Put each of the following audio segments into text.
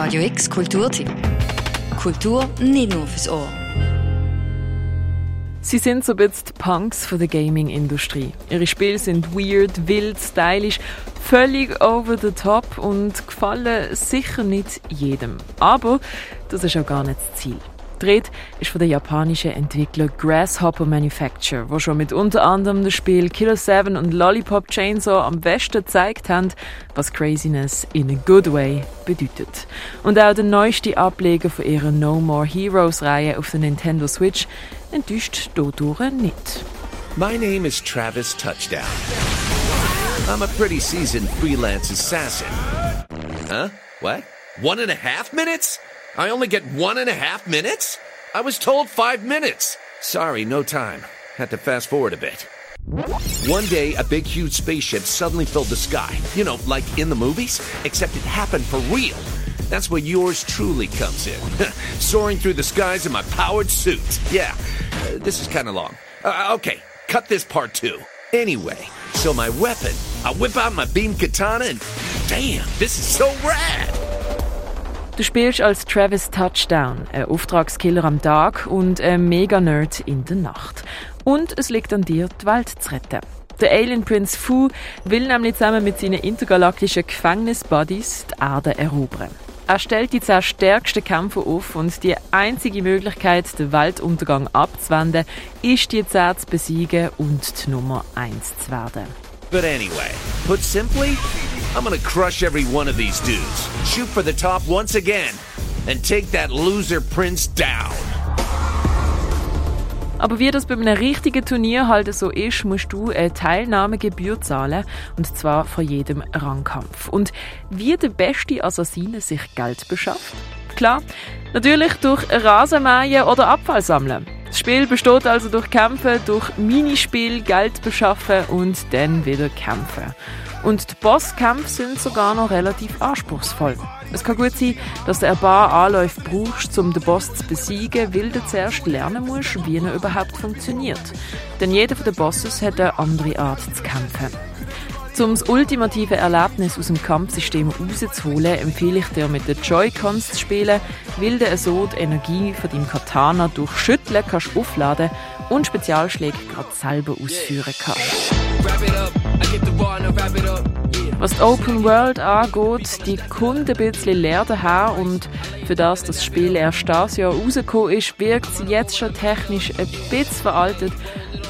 Radio X Kulturtipp. Kultur nicht nur fürs Ohr. Sie sind so ein bisschen die Punks von der Gaming-Industrie. Ihre Spiele sind weird, wild, stylisch, völlig over the top und gefallen sicher nicht jedem. Aber das ist auch gar nicht das Ziel. Dreht ist von der japanischen Entwickler Grasshopper Manufacture, wo schon mit unter anderem das Spiel Killer 7 und Lollipop Chainsaw am besten gezeigt haben, was Craziness in a good way bedeutet. Und auch der neueste Ableger von ihrer No More Heroes Reihe auf der Nintendo Switch enttäuscht dadurch nicht. My name is Travis Touchdown. I'm a pretty seasoned freelance assassin. Huh? What? One and a half minutes? I only get one and a half minutes? I was told five minutes. Sorry, no time. Had to fast forward a bit. One day, a big, huge spaceship suddenly filled the sky. You know, like in the movies, except it happened for real. That's where yours truly comes in. Soaring through the skies in my powered suit. Yeah, uh, this is kind of long. Uh, okay, cut this part too. Anyway, so my weapon, I whip out my beam katana and damn, this is so rad! Du spielst als Travis Touchdown, ein Auftragskiller am Tag und ein Mega-Nerd in der Nacht. Und es liegt an dir, die Welt zu retten. Der Alien Prince Fu will nämlich zusammen mit seinen intergalaktischen Gefängnisbuddies die Erde erobern. Er stellt die zehn stärksten Kämpfer auf und die einzige Möglichkeit, den Weltuntergang abzuwenden, ist die zehn zu besiegen und die Nummer eins zu werden. But anyway, put simply, I'm gonna crush every one of these dudes, shoot for the top once again, and take that loser prince down. Aber wie das bei einem richtigen Turnier halt so ist, musst du eine Teilnahmegebühr zahlen. Und zwar von jedem Rangkampf. Und wie der beste Assassine sich Geld beschafft? Klar, natürlich durch Rasenmähen oder Abfall sammeln. Das Spiel besteht also durch Kämpfe, durch Minispiel, Geld beschaffen und dann wieder kämpfen. Und die Bosskämpfe sind sogar noch relativ anspruchsvoll. Es kann gut sein, dass du ein paar Anläufe brauchst, um den Boss zu besiegen, weil du zuerst lernen musst, wie er überhaupt funktioniert. Denn jeder von den Bosses hat eine andere Art zu kämpfen. Um das ultimative Erlebnis aus dem Kampfsystem rauszuholen, empfehle ich dir, mit den Joy-Cons zu spielen, weil du so die Energie von deinem Katana durch Schütteln kannst aufladen und Spezialschläge gerade selber ausführen kannst. Was die Open World angeht, die kommt ein bisschen leer daher und für das das Spiel erst das Jahr rausgekommen ist, wirkt sie jetzt schon technisch ein bisschen veraltet.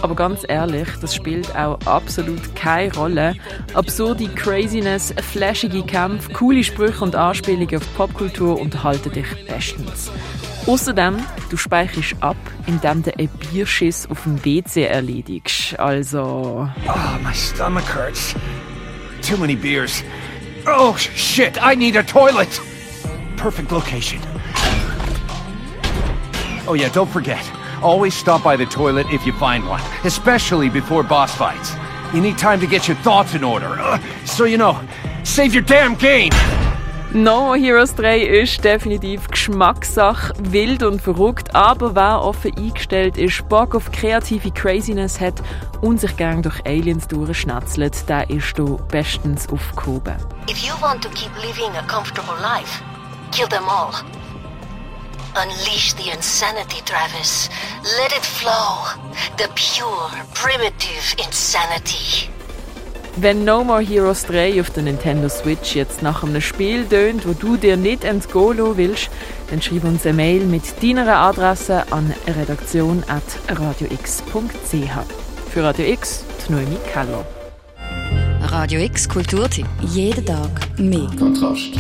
Aber ganz ehrlich, das spielt auch absolut keine Rolle. Absurde Craziness, flashige Kämpfe, coole Sprüche und Anspielungen auf Popkultur unterhalten dich bestens. Außerdem, du speicherst ab, indem du einen Bierschiss auf dem WC erledigst. Also. Oh, my stomach hurts. Too many beers. Oh, shit, I need a toilet. Perfect location. Oh, yeah, don't forget. Always stop by the toilet if you find one, especially before boss fights. You need time to get your thoughts in order. Uh, so, you know, save your damn game. No Heroes 3 ist definitiv Geschmackssache, wild und verrückt, aber wer offen eingestellt ist, Bock auf kreative Craziness hat und sich gern durch Aliens durchschnetzelt, der ist hier bestens aufgehoben. If you want to keep living a comfortable life, kill them all. Unleash the insanity, Travis. Let it flow. The pure, primitive insanity. Wenn No More Heroes 3 auf der Nintendo Switch jetzt nach einem Spiel tönt, wo du dir nicht entgehen lassen willst, dann schreib uns eine Mail mit deiner Adresse an redaktion.radiox.ch. Für Radio X, die Noemi Keller. Radio X Kulturtipp. Jeden Tag mehr. Kontrast.